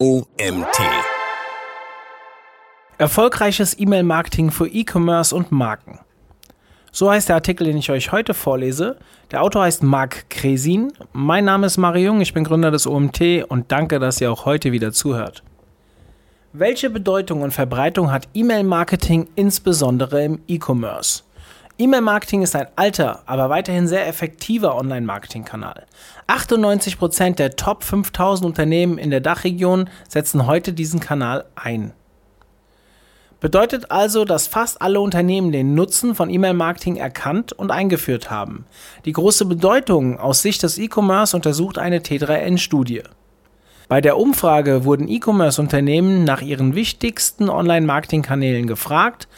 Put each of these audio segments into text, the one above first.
OMT. Erfolgreiches E-Mail-Marketing für E-Commerce und Marken. So heißt der Artikel, den ich euch heute vorlese. Der Autor heißt Marc Kresin. Mein Name ist Mario Jung, ich bin Gründer des OMT und danke, dass ihr auch heute wieder zuhört. Welche Bedeutung und Verbreitung hat E-Mail-Marketing insbesondere im E-Commerce? E-Mail-Marketing ist ein alter, aber weiterhin sehr effektiver Online-Marketing-Kanal. 98% der Top 5000 Unternehmen in der Dachregion setzen heute diesen Kanal ein. Bedeutet also, dass fast alle Unternehmen den Nutzen von E-Mail-Marketing erkannt und eingeführt haben. Die große Bedeutung aus Sicht des E-Commerce untersucht eine T3N-Studie. Bei der Umfrage wurden E-Commerce-Unternehmen nach ihren wichtigsten Online-Marketing-Kanälen gefragt.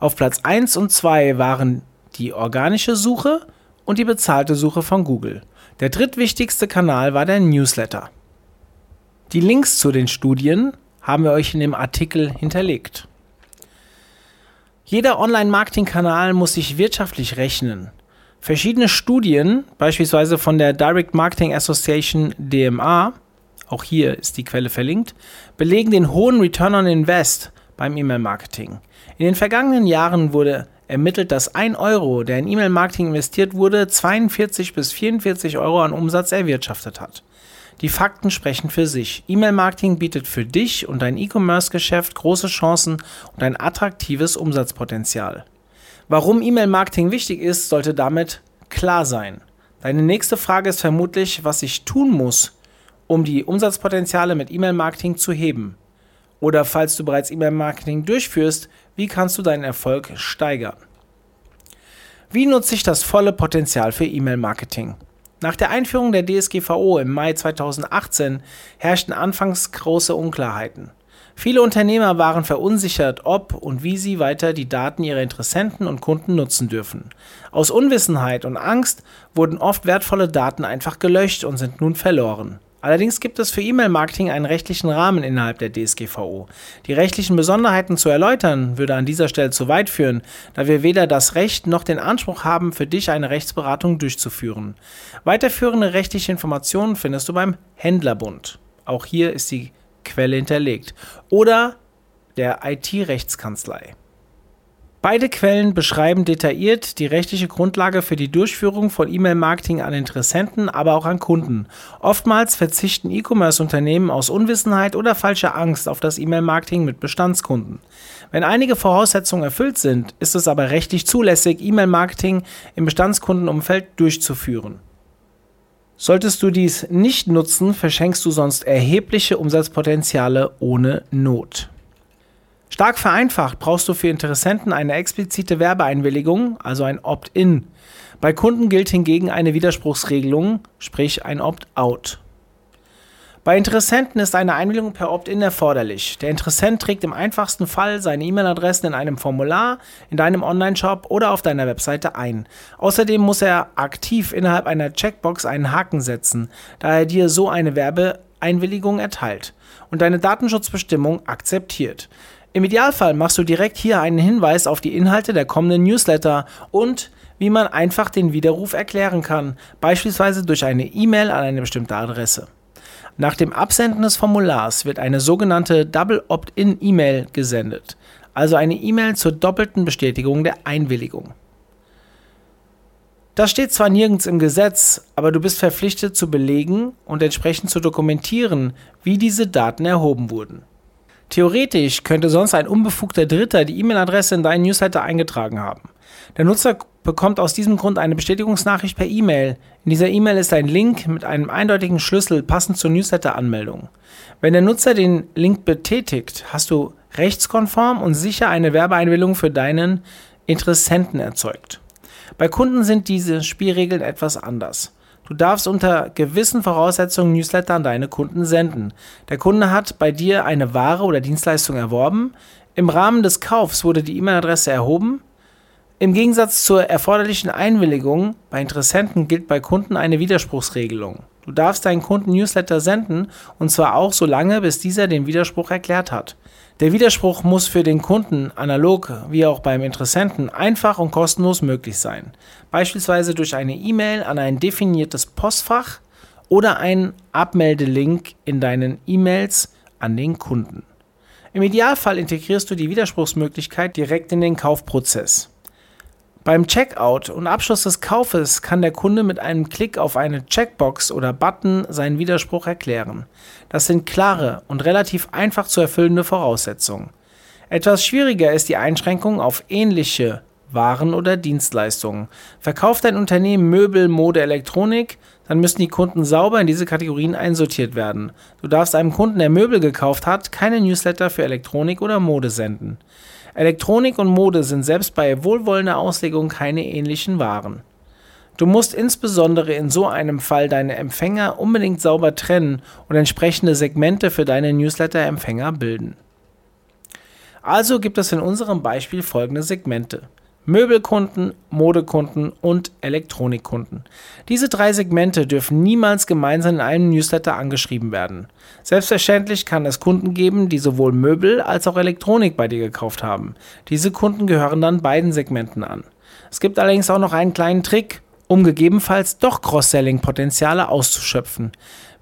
Auf Platz 1 und 2 waren die organische Suche und die bezahlte Suche von Google. Der drittwichtigste Kanal war der Newsletter. Die Links zu den Studien haben wir euch in dem Artikel hinterlegt. Jeder Online-Marketing-Kanal muss sich wirtschaftlich rechnen. Verschiedene Studien, beispielsweise von der Direct Marketing Association DMA, auch hier ist die Quelle verlinkt, belegen den hohen Return on Invest beim E-Mail-Marketing. In den vergangenen Jahren wurde ermittelt, dass 1 Euro, der in E-Mail-Marketing investiert wurde, 42 bis 44 Euro an Umsatz erwirtschaftet hat. Die Fakten sprechen für sich. E-Mail-Marketing bietet für dich und dein E-Commerce-Geschäft große Chancen und ein attraktives Umsatzpotenzial. Warum E-Mail-Marketing wichtig ist, sollte damit klar sein. Deine nächste Frage ist vermutlich, was ich tun muss, um die Umsatzpotenziale mit E-Mail-Marketing zu heben. Oder falls du bereits E-Mail-Marketing durchführst, wie kannst du deinen Erfolg steigern? Wie nutze ich das volle Potenzial für E-Mail-Marketing? Nach der Einführung der DSGVO im Mai 2018 herrschten anfangs große Unklarheiten. Viele Unternehmer waren verunsichert, ob und wie sie weiter die Daten ihrer Interessenten und Kunden nutzen dürfen. Aus Unwissenheit und Angst wurden oft wertvolle Daten einfach gelöscht und sind nun verloren. Allerdings gibt es für E-Mail-Marketing einen rechtlichen Rahmen innerhalb der DSGVO. Die rechtlichen Besonderheiten zu erläutern, würde an dieser Stelle zu weit führen, da wir weder das Recht noch den Anspruch haben, für dich eine Rechtsberatung durchzuführen. Weiterführende rechtliche Informationen findest du beim Händlerbund. Auch hier ist die Quelle hinterlegt. Oder der IT-Rechtskanzlei. Beide Quellen beschreiben detailliert die rechtliche Grundlage für die Durchführung von E-Mail-Marketing an Interessenten, aber auch an Kunden. Oftmals verzichten E-Commerce-Unternehmen aus Unwissenheit oder falscher Angst auf das E-Mail-Marketing mit Bestandskunden. Wenn einige Voraussetzungen erfüllt sind, ist es aber rechtlich zulässig, E-Mail-Marketing im Bestandskundenumfeld durchzuführen. Solltest du dies nicht nutzen, verschenkst du sonst erhebliche Umsatzpotenziale ohne Not. Stark vereinfacht brauchst du für Interessenten eine explizite Werbeeinwilligung, also ein Opt-in. Bei Kunden gilt hingegen eine Widerspruchsregelung, sprich ein Opt-out. Bei Interessenten ist eine Einwilligung per Opt-in erforderlich. Der Interessent trägt im einfachsten Fall seine E-Mail-Adressen in einem Formular, in deinem Online-Shop oder auf deiner Webseite ein. Außerdem muss er aktiv innerhalb einer Checkbox einen Haken setzen, da er dir so eine Werbeeinwilligung erteilt und deine Datenschutzbestimmung akzeptiert. Im Idealfall machst du direkt hier einen Hinweis auf die Inhalte der kommenden Newsletter und wie man einfach den Widerruf erklären kann, beispielsweise durch eine E-Mail an eine bestimmte Adresse. Nach dem Absenden des Formulars wird eine sogenannte Double Opt-in E-Mail gesendet, also eine E-Mail zur doppelten Bestätigung der Einwilligung. Das steht zwar nirgends im Gesetz, aber du bist verpflichtet zu belegen und entsprechend zu dokumentieren, wie diese Daten erhoben wurden. Theoretisch könnte sonst ein unbefugter Dritter die E-Mail-Adresse in deinen Newsletter eingetragen haben. Der Nutzer bekommt aus diesem Grund eine Bestätigungsnachricht per E-Mail. In dieser E-Mail ist ein Link mit einem eindeutigen Schlüssel passend zur Newsletter-Anmeldung. Wenn der Nutzer den Link betätigt, hast du rechtskonform und sicher eine Werbeeinwilligung für deinen Interessenten erzeugt. Bei Kunden sind diese Spielregeln etwas anders. Du darfst unter gewissen Voraussetzungen Newsletter an deine Kunden senden. Der Kunde hat bei dir eine Ware oder Dienstleistung erworben. Im Rahmen des Kaufs wurde die E-Mail-Adresse erhoben. Im Gegensatz zur erforderlichen Einwilligung bei Interessenten gilt bei Kunden eine Widerspruchsregelung. Du darfst deinen Kunden Newsletter senden und zwar auch so lange, bis dieser den Widerspruch erklärt hat. Der Widerspruch muss für den Kunden analog wie auch beim Interessenten einfach und kostenlos möglich sein. Beispielsweise durch eine E-Mail an ein definiertes Postfach oder einen Abmeldelink in deinen E-Mails an den Kunden. Im Idealfall integrierst du die Widerspruchsmöglichkeit direkt in den Kaufprozess. Beim Checkout und Abschluss des Kaufes kann der Kunde mit einem Klick auf eine Checkbox oder Button seinen Widerspruch erklären. Das sind klare und relativ einfach zu erfüllende Voraussetzungen. Etwas schwieriger ist die Einschränkung auf ähnliche Waren oder Dienstleistungen. Verkauft ein Unternehmen Möbel, Mode, Elektronik, dann müssen die Kunden sauber in diese Kategorien einsortiert werden. Du darfst einem Kunden, der Möbel gekauft hat, keine Newsletter für Elektronik oder Mode senden. Elektronik und Mode sind selbst bei wohlwollender Auslegung keine ähnlichen Waren. Du musst insbesondere in so einem Fall deine Empfänger unbedingt sauber trennen und entsprechende Segmente für deine Newsletter-Empfänger bilden. Also gibt es in unserem Beispiel folgende Segmente. Möbelkunden, Modekunden und Elektronikkunden. Diese drei Segmente dürfen niemals gemeinsam in einem Newsletter angeschrieben werden. Selbstverständlich kann es Kunden geben, die sowohl Möbel als auch Elektronik bei dir gekauft haben. Diese Kunden gehören dann beiden Segmenten an. Es gibt allerdings auch noch einen kleinen Trick, um gegebenenfalls doch Cross-Selling-Potenziale auszuschöpfen.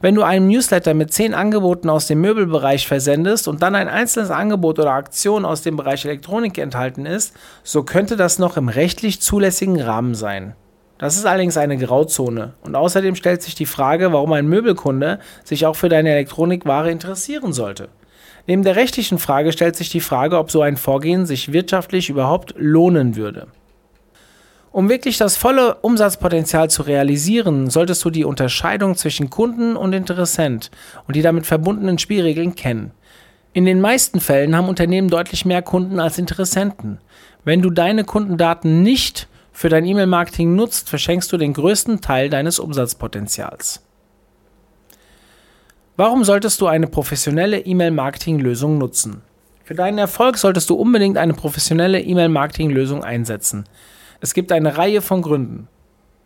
Wenn du einen Newsletter mit 10 Angeboten aus dem Möbelbereich versendest und dann ein einzelnes Angebot oder Aktion aus dem Bereich Elektronik enthalten ist, so könnte das noch im rechtlich zulässigen Rahmen sein. Das ist allerdings eine Grauzone und außerdem stellt sich die Frage, warum ein Möbelkunde sich auch für deine Elektronikware interessieren sollte. Neben der rechtlichen Frage stellt sich die Frage, ob so ein Vorgehen sich wirtschaftlich überhaupt lohnen würde. Um wirklich das volle Umsatzpotenzial zu realisieren, solltest du die Unterscheidung zwischen Kunden und Interessent und die damit verbundenen Spielregeln kennen. In den meisten Fällen haben Unternehmen deutlich mehr Kunden als Interessenten. Wenn du deine Kundendaten nicht für dein E-Mail-Marketing nutzt, verschenkst du den größten Teil deines Umsatzpotenzials. Warum solltest du eine professionelle E-Mail-Marketing-Lösung nutzen? Für deinen Erfolg solltest du unbedingt eine professionelle E-Mail-Marketing-Lösung einsetzen. Es gibt eine Reihe von Gründen.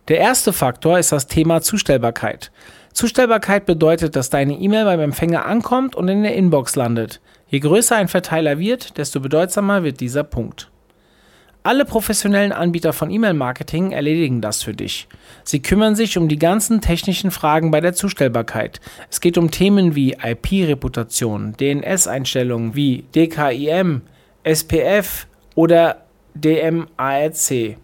Der erste Faktor ist das Thema Zustellbarkeit. Zustellbarkeit bedeutet, dass deine E-Mail beim Empfänger ankommt und in der Inbox landet. Je größer ein Verteiler wird, desto bedeutsamer wird dieser Punkt. Alle professionellen Anbieter von E-Mail-Marketing erledigen das für dich. Sie kümmern sich um die ganzen technischen Fragen bei der Zustellbarkeit. Es geht um Themen wie IP-Reputation, DNS-Einstellungen wie DKIM, SPF oder DMARC.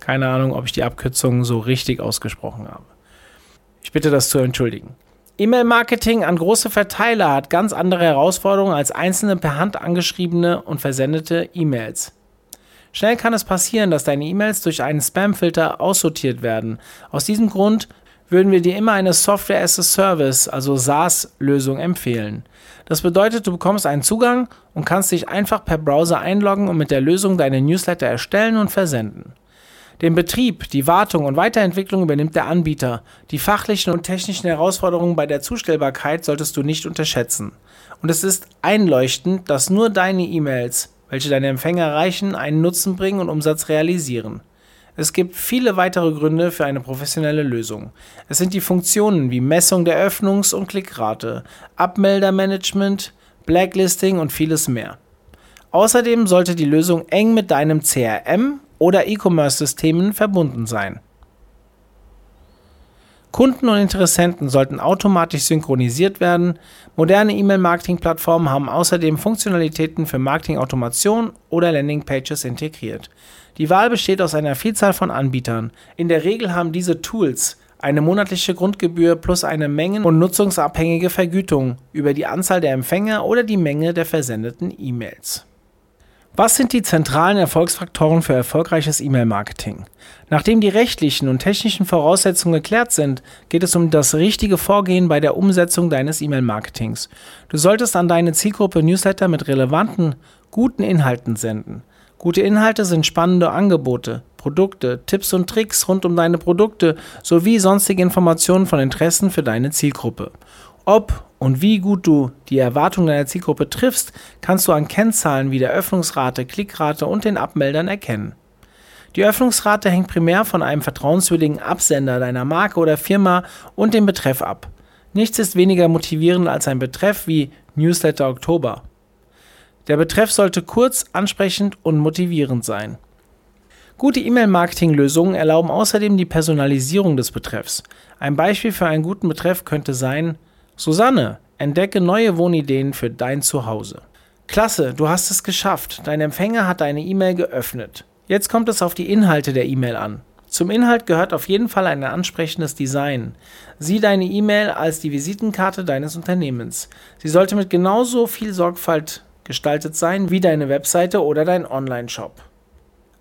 Keine Ahnung, ob ich die Abkürzung so richtig ausgesprochen habe. Ich bitte das zu entschuldigen. E-Mail-Marketing an große Verteiler hat ganz andere Herausforderungen als einzelne per Hand angeschriebene und versendete E-Mails. Schnell kann es passieren, dass deine E-Mails durch einen Spam-Filter aussortiert werden. Aus diesem Grund würden wir dir immer eine Software as a Service, also SaaS-Lösung empfehlen. Das bedeutet, du bekommst einen Zugang und kannst dich einfach per Browser einloggen und mit der Lösung deine Newsletter erstellen und versenden. Den Betrieb, die Wartung und Weiterentwicklung übernimmt der Anbieter. Die fachlichen und technischen Herausforderungen bei der Zustellbarkeit solltest du nicht unterschätzen. Und es ist einleuchtend, dass nur deine E-Mails, welche deine Empfänger erreichen, einen Nutzen bringen und Umsatz realisieren. Es gibt viele weitere Gründe für eine professionelle Lösung. Es sind die Funktionen wie Messung der Öffnungs- und Klickrate, Abmeldermanagement, Blacklisting und vieles mehr. Außerdem sollte die Lösung eng mit deinem CRM oder E-Commerce-Systemen verbunden sein. Kunden und Interessenten sollten automatisch synchronisiert werden. Moderne E-Mail-Marketing-Plattformen haben außerdem Funktionalitäten für Marketing-Automation oder Landingpages integriert. Die Wahl besteht aus einer Vielzahl von Anbietern. In der Regel haben diese Tools eine monatliche Grundgebühr plus eine mengen- und nutzungsabhängige Vergütung über die Anzahl der Empfänger oder die Menge der versendeten E-Mails. Was sind die zentralen Erfolgsfaktoren für erfolgreiches E-Mail-Marketing? Nachdem die rechtlichen und technischen Voraussetzungen geklärt sind, geht es um das richtige Vorgehen bei der Umsetzung deines E-Mail-Marketings. Du solltest an deine Zielgruppe Newsletter mit relevanten, guten Inhalten senden. Gute Inhalte sind spannende Angebote, Produkte, Tipps und Tricks rund um deine Produkte sowie sonstige Informationen von Interessen für deine Zielgruppe. Ob und wie gut du die Erwartungen deiner Zielgruppe triffst, kannst du an Kennzahlen wie der Öffnungsrate, Klickrate und den Abmeldern erkennen. Die Öffnungsrate hängt primär von einem vertrauenswürdigen Absender deiner Marke oder Firma und dem Betreff ab. Nichts ist weniger motivierend als ein Betreff wie Newsletter Oktober. Der Betreff sollte kurz, ansprechend und motivierend sein. Gute E-Mail-Marketing-Lösungen erlauben außerdem die Personalisierung des Betreffs. Ein Beispiel für einen guten Betreff könnte sein Susanne, Entdecke neue Wohnideen für dein Zuhause. Klasse, du hast es geschafft. Dein Empfänger hat deine E-Mail geöffnet. Jetzt kommt es auf die Inhalte der E-Mail an. Zum Inhalt gehört auf jeden Fall ein ansprechendes Design. Sieh deine E-Mail als die Visitenkarte deines Unternehmens. Sie sollte mit genauso viel Sorgfalt gestaltet sein wie deine Webseite oder dein Online-Shop.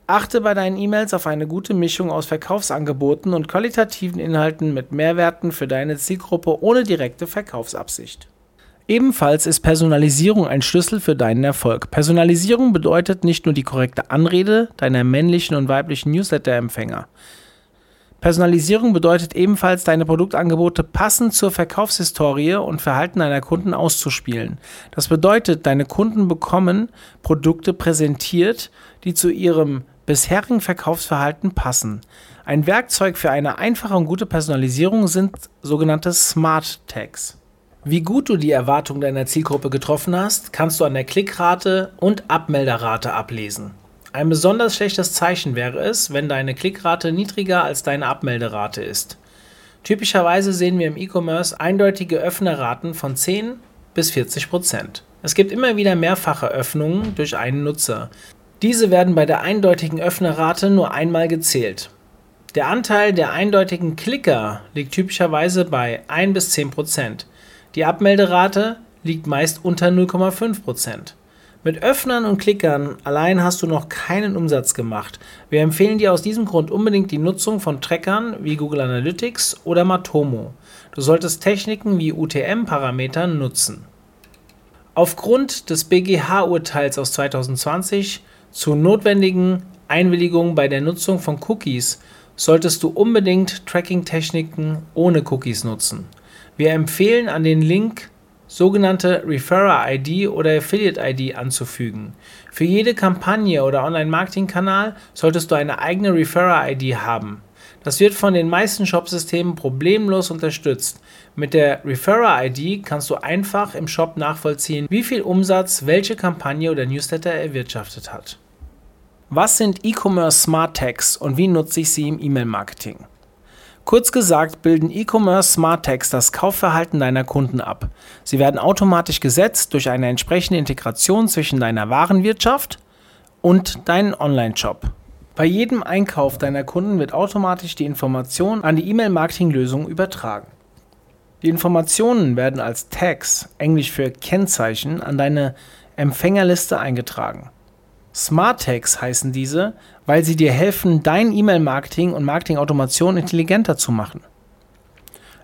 Achte bei deinen E-Mails auf eine gute Mischung aus Verkaufsangeboten und qualitativen Inhalten mit Mehrwerten für deine Zielgruppe ohne direkte Verkaufsabsicht. Ebenfalls ist Personalisierung ein Schlüssel für deinen Erfolg. Personalisierung bedeutet nicht nur die korrekte Anrede deiner männlichen und weiblichen Newsletter-Empfänger. Personalisierung bedeutet ebenfalls, deine Produktangebote passend zur Verkaufshistorie und Verhalten deiner Kunden auszuspielen. Das bedeutet, deine Kunden bekommen Produkte präsentiert, die zu ihrem bisherigen Verkaufsverhalten passen. Ein Werkzeug für eine einfache und gute Personalisierung sind sogenannte Smart Tags. Wie gut du die Erwartungen deiner Zielgruppe getroffen hast, kannst du an der Klickrate und Abmelderate ablesen. Ein besonders schlechtes Zeichen wäre es, wenn deine Klickrate niedriger als deine Abmelderate ist. Typischerweise sehen wir im E-Commerce eindeutige Öffnerraten von 10 bis 40 Prozent. Es gibt immer wieder mehrfache Öffnungen durch einen Nutzer. Diese werden bei der eindeutigen Öffnerrate nur einmal gezählt. Der Anteil der eindeutigen Klicker liegt typischerweise bei 1 bis 10 Prozent. Die Abmelderate liegt meist unter 0,5%. Mit Öffnern und Klickern allein hast du noch keinen Umsatz gemacht. Wir empfehlen dir aus diesem Grund unbedingt die Nutzung von Trackern wie Google Analytics oder Matomo. Du solltest Techniken wie UTM-Parametern nutzen. Aufgrund des BGH-Urteils aus 2020 zu notwendigen Einwilligungen bei der Nutzung von Cookies solltest du unbedingt Tracking-Techniken ohne Cookies nutzen. Wir empfehlen an den Link sogenannte Referrer-ID oder Affiliate-ID anzufügen. Für jede Kampagne oder Online-Marketing-Kanal solltest du eine eigene Referrer-ID haben. Das wird von den meisten Shop-Systemen problemlos unterstützt. Mit der Referrer-ID kannst du einfach im Shop nachvollziehen, wie viel Umsatz welche Kampagne oder Newsletter erwirtschaftet hat. Was sind E-Commerce Smart Tags und wie nutze ich sie im E-Mail-Marketing? Kurz gesagt bilden E-Commerce Smart Tags das Kaufverhalten deiner Kunden ab. Sie werden automatisch gesetzt durch eine entsprechende Integration zwischen deiner Warenwirtschaft und deinem Online-Shop. Bei jedem Einkauf deiner Kunden wird automatisch die Information an die E-Mail-Marketing-Lösung übertragen. Die Informationen werden als Tags, englisch für Kennzeichen, an deine Empfängerliste eingetragen. Smart Tags heißen diese, weil sie dir helfen, dein E-Mail-Marketing und Marketing-Automation intelligenter zu machen.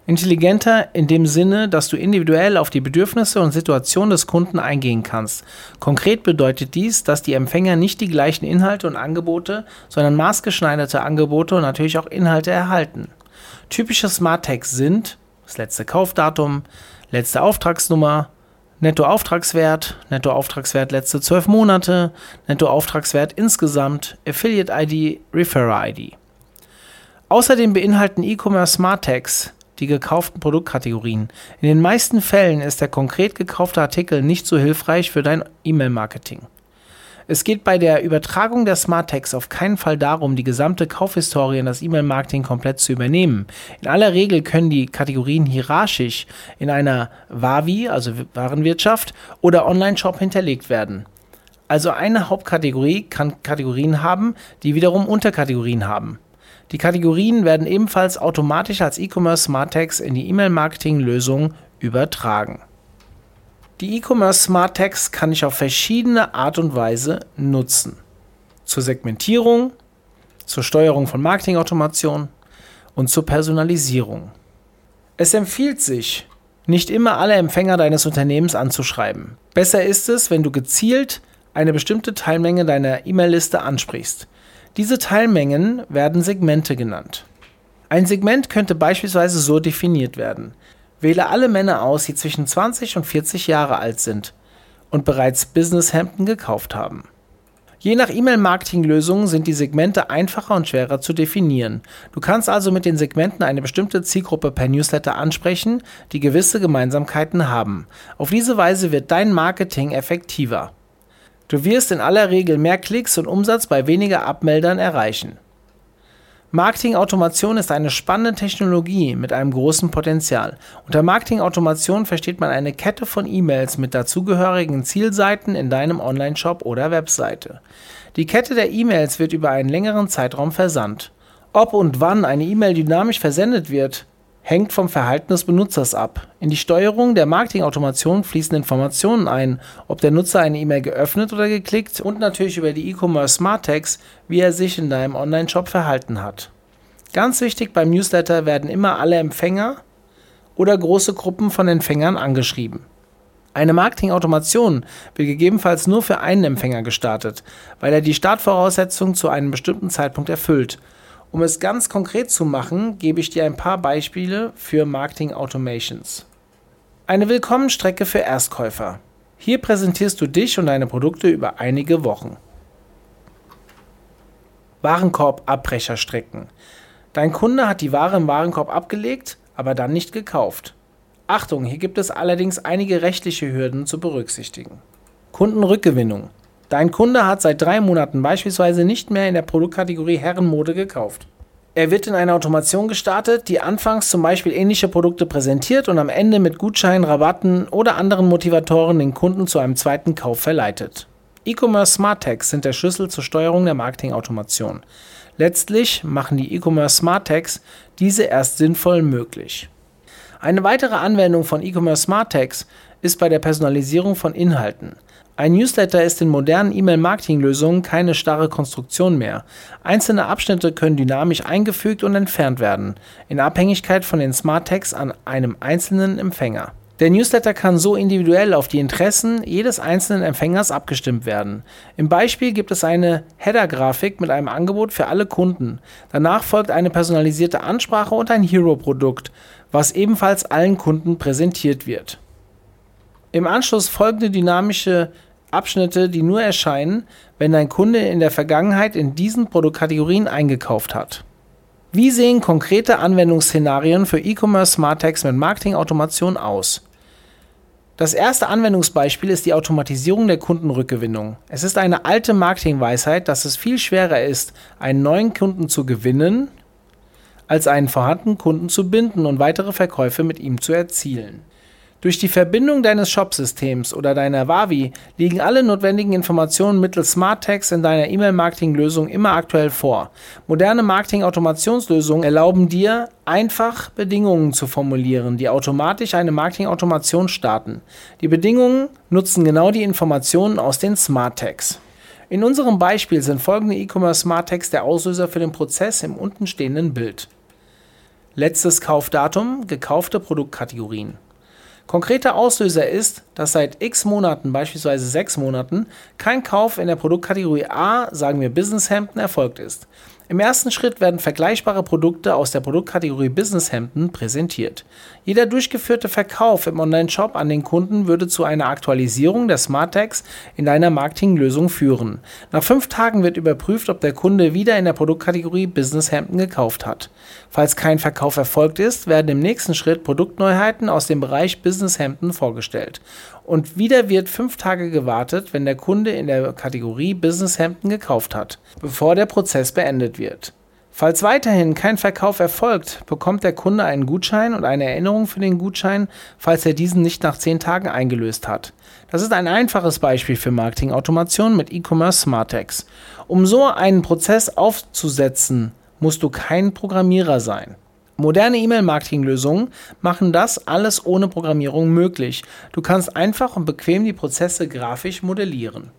Intelligenter in dem Sinne, dass du individuell auf die Bedürfnisse und Situation des Kunden eingehen kannst. Konkret bedeutet dies, dass die Empfänger nicht die gleichen Inhalte und Angebote, sondern maßgeschneiderte Angebote und natürlich auch Inhalte erhalten. Typische Smart Tags sind das letzte Kaufdatum, letzte Auftragsnummer, Nettoauftragswert, Nettoauftragswert letzte zwölf Monate, Nettoauftragswert insgesamt, Affiliate ID, Referrer ID. Außerdem beinhalten E-Commerce Smart Tags die gekauften Produktkategorien. In den meisten Fällen ist der konkret gekaufte Artikel nicht so hilfreich für dein E-Mail-Marketing. Es geht bei der Übertragung der Smart Tags auf keinen Fall darum, die gesamte Kaufhistorie in das E-Mail-Marketing komplett zu übernehmen. In aller Regel können die Kategorien hierarchisch in einer WAVI, also Warenwirtschaft, oder Online-Shop hinterlegt werden. Also eine Hauptkategorie kann Kategorien haben, die wiederum Unterkategorien haben. Die Kategorien werden ebenfalls automatisch als E-Commerce Smart Tags in die E-Mail-Marketing-Lösung übertragen. Die E-Commerce Smart Tags kann ich auf verschiedene Art und Weise nutzen. Zur Segmentierung, zur Steuerung von Marketingautomation und zur Personalisierung. Es empfiehlt sich, nicht immer alle Empfänger deines Unternehmens anzuschreiben. Besser ist es, wenn du gezielt eine bestimmte Teilmenge deiner E-Mail-Liste ansprichst. Diese Teilmengen werden Segmente genannt. Ein Segment könnte beispielsweise so definiert werden. Wähle alle Männer aus, die zwischen 20 und 40 Jahre alt sind und bereits Businesshemden gekauft haben. Je nach E-Mail-Marketing-Lösungen sind die Segmente einfacher und schwerer zu definieren. Du kannst also mit den Segmenten eine bestimmte Zielgruppe per Newsletter ansprechen, die gewisse Gemeinsamkeiten haben. Auf diese Weise wird dein Marketing effektiver. Du wirst in aller Regel mehr Klicks und Umsatz bei weniger Abmeldern erreichen. Marketing-Automation ist eine spannende Technologie mit einem großen Potenzial. Unter Marketing-Automation versteht man eine Kette von E-Mails mit dazugehörigen Zielseiten in deinem Online-Shop oder Webseite. Die Kette der E-Mails wird über einen längeren Zeitraum versandt. Ob und wann eine E-Mail dynamisch versendet wird, hängt vom Verhalten des Benutzers ab. In die Steuerung der Marketing-Automation fließen Informationen ein, ob der Nutzer eine E-Mail geöffnet oder geklickt und natürlich über die E-Commerce Smart Tags, wie er sich in deinem Online-Shop verhalten hat. Ganz wichtig beim Newsletter werden immer alle Empfänger oder große Gruppen von Empfängern angeschrieben. Eine Marketing-Automation wird gegebenenfalls nur für einen Empfänger gestartet, weil er die Startvoraussetzungen zu einem bestimmten Zeitpunkt erfüllt um es ganz konkret zu machen, gebe ich dir ein paar Beispiele für Marketing Automations. Eine Willkommenstrecke für Erstkäufer. Hier präsentierst du dich und deine Produkte über einige Wochen. Warenkorb-Abbrecherstrecken. Dein Kunde hat die Ware im Warenkorb abgelegt, aber dann nicht gekauft. Achtung, hier gibt es allerdings einige rechtliche Hürden zu berücksichtigen. Kundenrückgewinnung. Dein Kunde hat seit drei Monaten beispielsweise nicht mehr in der Produktkategorie Herrenmode gekauft. Er wird in eine Automation gestartet, die anfangs zum Beispiel ähnliche Produkte präsentiert und am Ende mit Gutscheinen, Rabatten oder anderen Motivatoren den Kunden zu einem zweiten Kauf verleitet. E-Commerce Smart Tags sind der Schlüssel zur Steuerung der Marketingautomation. Letztlich machen die E-Commerce Smart Tags diese erst sinnvoll möglich. Eine weitere Anwendung von E-Commerce Smart Tags ist bei der Personalisierung von Inhalten. Ein Newsletter ist in modernen E-Mail-Marketing-Lösungen keine starre Konstruktion mehr. Einzelne Abschnitte können dynamisch eingefügt und entfernt werden, in Abhängigkeit von den Smart Tags an einem einzelnen Empfänger. Der Newsletter kann so individuell auf die Interessen jedes einzelnen Empfängers abgestimmt werden. Im Beispiel gibt es eine Header-Grafik mit einem Angebot für alle Kunden. Danach folgt eine personalisierte Ansprache und ein Hero-Produkt, was ebenfalls allen Kunden präsentiert wird. Im Anschluss folgende dynamische Abschnitte, die nur erscheinen, wenn dein Kunde in der Vergangenheit in diesen Produktkategorien eingekauft hat. Wie sehen konkrete Anwendungsszenarien für E-Commerce Smart Tags mit Marketingautomation aus? Das erste Anwendungsbeispiel ist die Automatisierung der Kundenrückgewinnung. Es ist eine alte Marketingweisheit, dass es viel schwerer ist, einen neuen Kunden zu gewinnen, als einen vorhandenen Kunden zu binden und weitere Verkäufe mit ihm zu erzielen. Durch die Verbindung deines Shopsystems oder deiner Wavi liegen alle notwendigen Informationen mittels Smart Tags in deiner E-Mail-Marketing-Lösung immer aktuell vor. Moderne Marketing-Automationslösungen erlauben dir, einfach Bedingungen zu formulieren, die automatisch eine Marketing-Automation starten. Die Bedingungen nutzen genau die Informationen aus den Smart Tags. In unserem Beispiel sind folgende E-Commerce Smart Tags der Auslöser für den Prozess im untenstehenden Bild. Letztes Kaufdatum, gekaufte Produktkategorien. Konkreter Auslöser ist, dass seit x Monaten, beispielsweise sechs Monaten, kein Kauf in der Produktkategorie A, sagen wir Business Hemden, erfolgt ist. Im ersten Schritt werden vergleichbare Produkte aus der Produktkategorie Business Hemden präsentiert. Jeder durchgeführte Verkauf im Online-Shop an den Kunden würde zu einer Aktualisierung der Smart Tags in deiner Marketinglösung führen. Nach fünf Tagen wird überprüft, ob der Kunde wieder in der Produktkategorie Business Hemden gekauft hat. Falls kein Verkauf erfolgt ist, werden im nächsten Schritt Produktneuheiten aus dem Bereich Business Hemden vorgestellt. Und wieder wird fünf Tage gewartet, wenn der Kunde in der Kategorie Business Hemden gekauft hat, bevor der Prozess beendet wird. Falls weiterhin kein Verkauf erfolgt, bekommt der Kunde einen Gutschein und eine Erinnerung für den Gutschein, falls er diesen nicht nach zehn Tagen eingelöst hat. Das ist ein einfaches Beispiel für Marketing-Automation mit E-Commerce Smartex. Um so einen Prozess aufzusetzen, musst du kein Programmierer sein. Moderne E-Mail-Marketing-Lösungen machen das alles ohne Programmierung möglich. Du kannst einfach und bequem die Prozesse grafisch modellieren.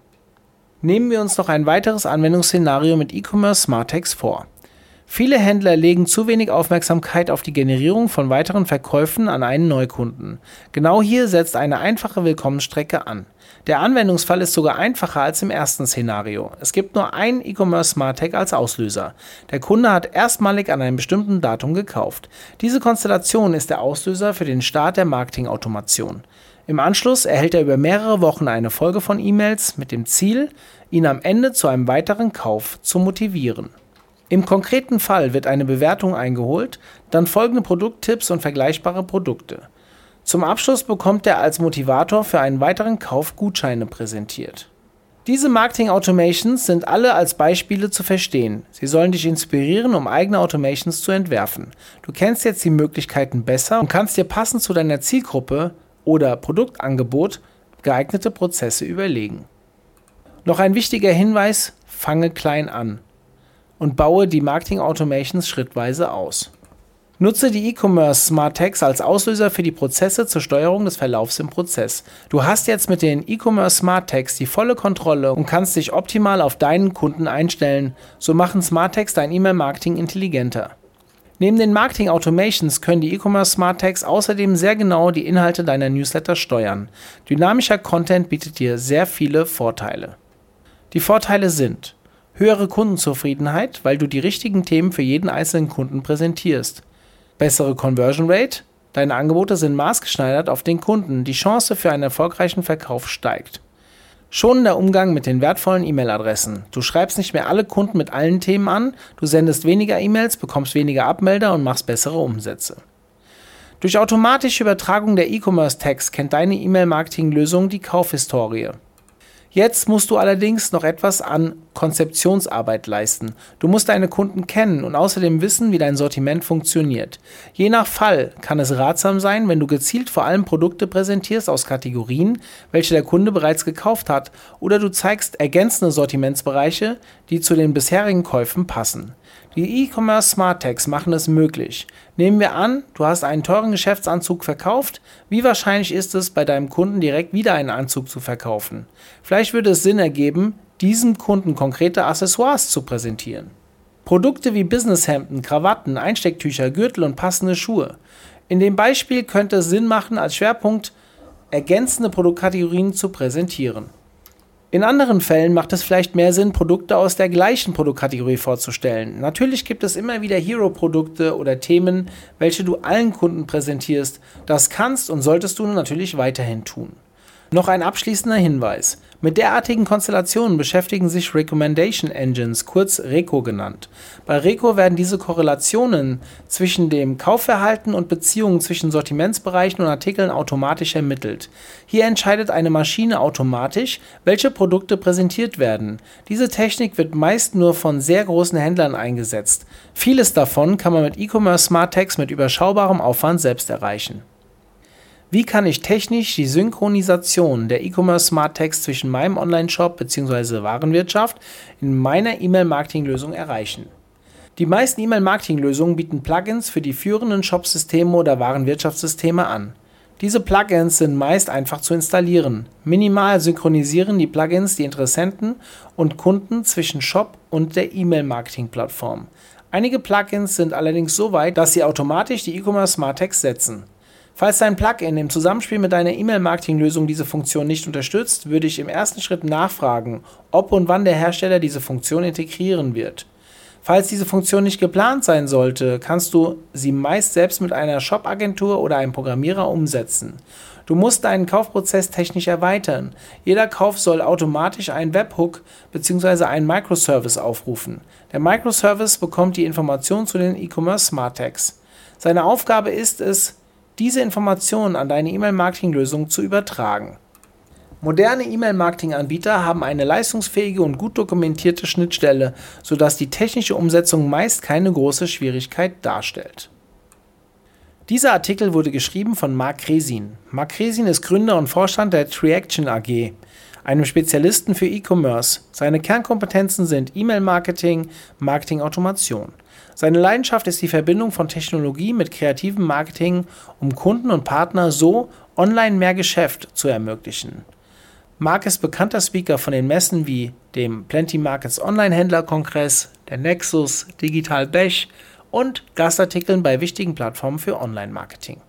Nehmen wir uns noch ein weiteres Anwendungsszenario mit E-Commerce Smartex vor. Viele Händler legen zu wenig Aufmerksamkeit auf die Generierung von weiteren Verkäufen an einen Neukunden. Genau hier setzt eine einfache Willkommensstrecke an. Der Anwendungsfall ist sogar einfacher als im ersten Szenario. Es gibt nur ein E-Commerce Smart Tag als Auslöser. Der Kunde hat erstmalig an einem bestimmten Datum gekauft. Diese Konstellation ist der Auslöser für den Start der Marketingautomation. Im Anschluss erhält er über mehrere Wochen eine Folge von E-Mails mit dem Ziel, ihn am Ende zu einem weiteren Kauf zu motivieren. Im konkreten Fall wird eine Bewertung eingeholt, dann folgende Produkttipps und vergleichbare Produkte. Zum Abschluss bekommt er als Motivator für einen weiteren Kauf Gutscheine präsentiert. Diese Marketing Automations sind alle als Beispiele zu verstehen. Sie sollen dich inspirieren, um eigene Automations zu entwerfen. Du kennst jetzt die Möglichkeiten besser und kannst dir passend zu deiner Zielgruppe oder Produktangebot geeignete Prozesse überlegen. Noch ein wichtiger Hinweis, fange klein an und baue die Marketing Automations schrittweise aus. Nutze die E-Commerce Smart Tags als Auslöser für die Prozesse zur Steuerung des Verlaufs im Prozess. Du hast jetzt mit den E-Commerce Smart Tags die volle Kontrolle und kannst dich optimal auf deinen Kunden einstellen. So machen Smart Tags dein E-Mail-Marketing intelligenter. Neben den Marketing Automations können die E-Commerce Smart Tags außerdem sehr genau die Inhalte deiner Newsletter steuern. Dynamischer Content bietet dir sehr viele Vorteile. Die Vorteile sind höhere Kundenzufriedenheit, weil du die richtigen Themen für jeden einzelnen Kunden präsentierst bessere Conversion Rate, deine Angebote sind maßgeschneidert auf den Kunden, die Chance für einen erfolgreichen Verkauf steigt. Schonender Umgang mit den wertvollen E-Mail-Adressen. Du schreibst nicht mehr alle Kunden mit allen Themen an, du sendest weniger E-Mails, bekommst weniger Abmelder und machst bessere Umsätze. Durch automatische Übertragung der E-Commerce-Tags kennt deine E-Mail-Marketing-Lösung die Kaufhistorie. Jetzt musst du allerdings noch etwas an Konzeptionsarbeit leisten. Du musst deine Kunden kennen und außerdem wissen, wie dein Sortiment funktioniert. Je nach Fall kann es ratsam sein, wenn du gezielt vor allem Produkte präsentierst aus Kategorien, welche der Kunde bereits gekauft hat, oder du zeigst ergänzende Sortimentsbereiche, die zu den bisherigen Käufen passen. Die E-Commerce Smart Tags machen es möglich. Nehmen wir an, du hast einen teuren Geschäftsanzug verkauft. Wie wahrscheinlich ist es, bei deinem Kunden direkt wieder einen Anzug zu verkaufen? Vielleicht würde es Sinn ergeben, diesem Kunden konkrete Accessoires zu präsentieren. Produkte wie Businesshemden, Krawatten, Einstecktücher, Gürtel und passende Schuhe. In dem Beispiel könnte es Sinn machen, als Schwerpunkt ergänzende Produktkategorien zu präsentieren. In anderen Fällen macht es vielleicht mehr Sinn, Produkte aus der gleichen Produktkategorie vorzustellen. Natürlich gibt es immer wieder Hero-Produkte oder Themen, welche du allen Kunden präsentierst. Das kannst und solltest du natürlich weiterhin tun. Noch ein abschließender Hinweis. Mit derartigen Konstellationen beschäftigen sich Recommendation Engines, kurz RECO genannt. Bei RECO werden diese Korrelationen zwischen dem Kaufverhalten und Beziehungen zwischen Sortimentsbereichen und Artikeln automatisch ermittelt. Hier entscheidet eine Maschine automatisch, welche Produkte präsentiert werden. Diese Technik wird meist nur von sehr großen Händlern eingesetzt. Vieles davon kann man mit E-Commerce Smart Tags mit überschaubarem Aufwand selbst erreichen. Wie kann ich technisch die Synchronisation der E-Commerce Smart Tags zwischen meinem Online-Shop bzw. Warenwirtschaft in meiner E-Mail-Marketing-Lösung erreichen? Die meisten E-Mail-Marketing-Lösungen bieten Plugins für die führenden Shop-Systeme oder Warenwirtschaftssysteme an. Diese Plugins sind meist einfach zu installieren. Minimal synchronisieren die Plugins die Interessenten und Kunden zwischen Shop und der E-Mail-Marketing-Plattform. Einige Plugins sind allerdings so weit, dass sie automatisch die E-Commerce Smart Tags setzen. Falls dein Plugin im Zusammenspiel mit deiner E-Mail-Marketing-Lösung diese Funktion nicht unterstützt, würde ich im ersten Schritt nachfragen, ob und wann der Hersteller diese Funktion integrieren wird. Falls diese Funktion nicht geplant sein sollte, kannst du sie meist selbst mit einer Shop-Agentur oder einem Programmierer umsetzen. Du musst deinen Kaufprozess technisch erweitern. Jeder Kauf soll automatisch einen Webhook bzw. einen Microservice aufrufen. Der Microservice bekommt die Information zu den E-Commerce Smart Tags. Seine Aufgabe ist es, diese Informationen an deine E-Mail-Marketing-Lösung zu übertragen. Moderne E-Mail-Marketing-Anbieter haben eine leistungsfähige und gut dokumentierte Schnittstelle, sodass die technische Umsetzung meist keine große Schwierigkeit darstellt. Dieser Artikel wurde geschrieben von Marc Kresin. Marc Kresin ist Gründer und Vorstand der Triaction AG, einem Spezialisten für E-Commerce. Seine Kernkompetenzen sind E-Mail-Marketing, Marketing-Automation. Seine Leidenschaft ist die Verbindung von Technologie mit kreativem Marketing, um Kunden und Partner so online mehr Geschäft zu ermöglichen. Mark ist bekannter Speaker von den Messen wie dem Plenty Markets Online-Händler-Kongress, der Nexus, Digital Bech und Gastartikeln bei wichtigen Plattformen für Online-Marketing.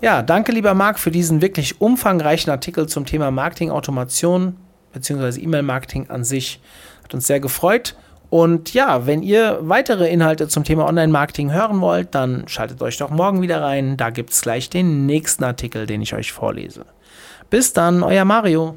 Ja, danke lieber Marc für diesen wirklich umfangreichen Artikel zum Thema Marketing-Automation bzw. E-Mail-Marketing an sich. Hat uns sehr gefreut. Und ja, wenn ihr weitere Inhalte zum Thema Online-Marketing hören wollt, dann schaltet euch doch morgen wieder rein. Da gibt es gleich den nächsten Artikel, den ich euch vorlese. Bis dann, euer Mario.